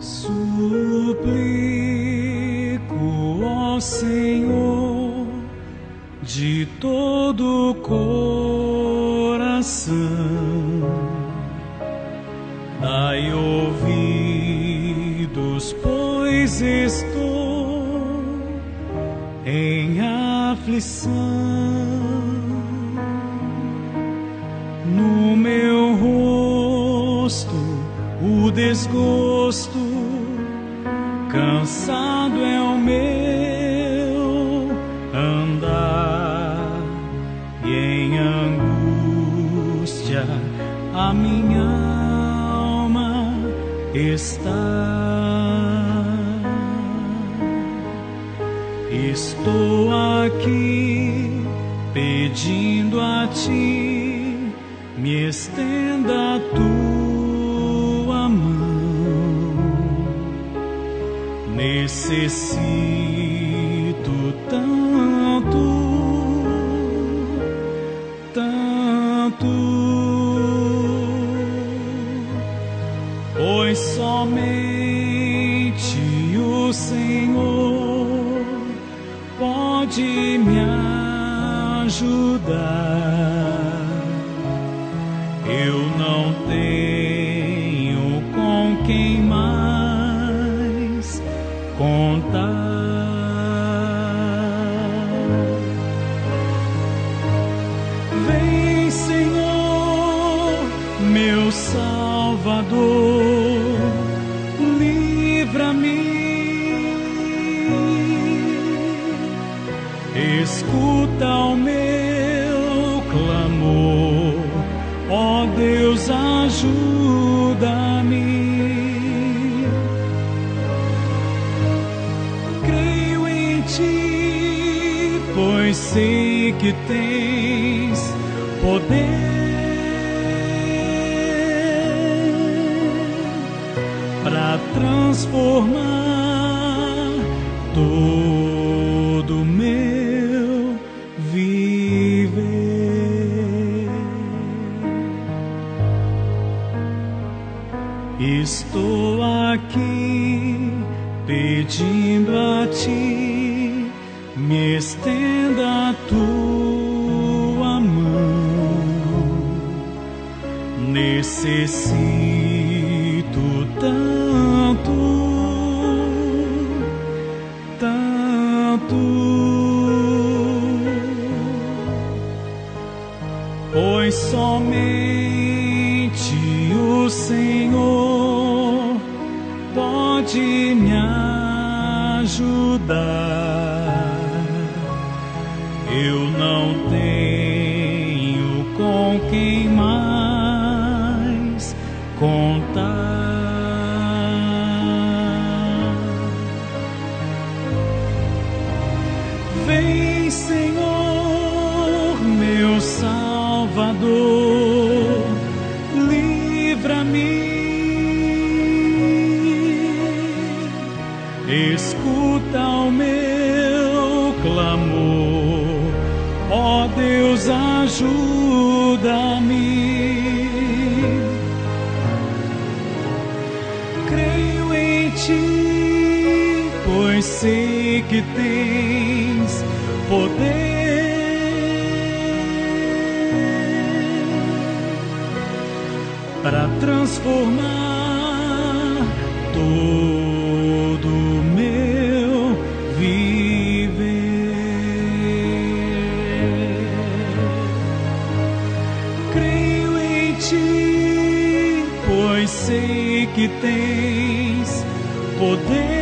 Suplico, ó Senhor, de todo coração, dai ouvidos, pois estou em aflição. Desgosto, cansado é o meu andar e em angústia a minha alma está. Estou aqui pedindo a ti, me estenda a tua Necessito tanto, tanto, pois somente o Senhor pode me ajudar. Eu não tenho contar. Vem, Senhor, meu Salvador, livra-me. Escuta o meu clamor, ó Deus, ajuda-me. Ti, pois sei que tens poder para transformar todo meu viver. Estou aqui pedindo a ti, me estenda a tua mão. Necessito tanto, tanto pois somente o Senhor pode me ajudar. Eu não tenho com quem mais contar. Vem, Senhor, meu Salvador, livra-me. Escuta o meu clamor, Deus, ajuda-me. Creio em ti, pois sei que tens poder para transformar todo ti, pois sei que tens poder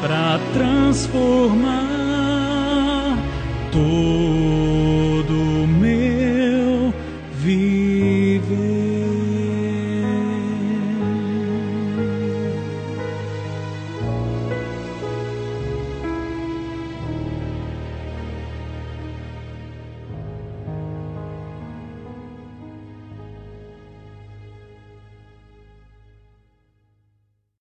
para transformar todo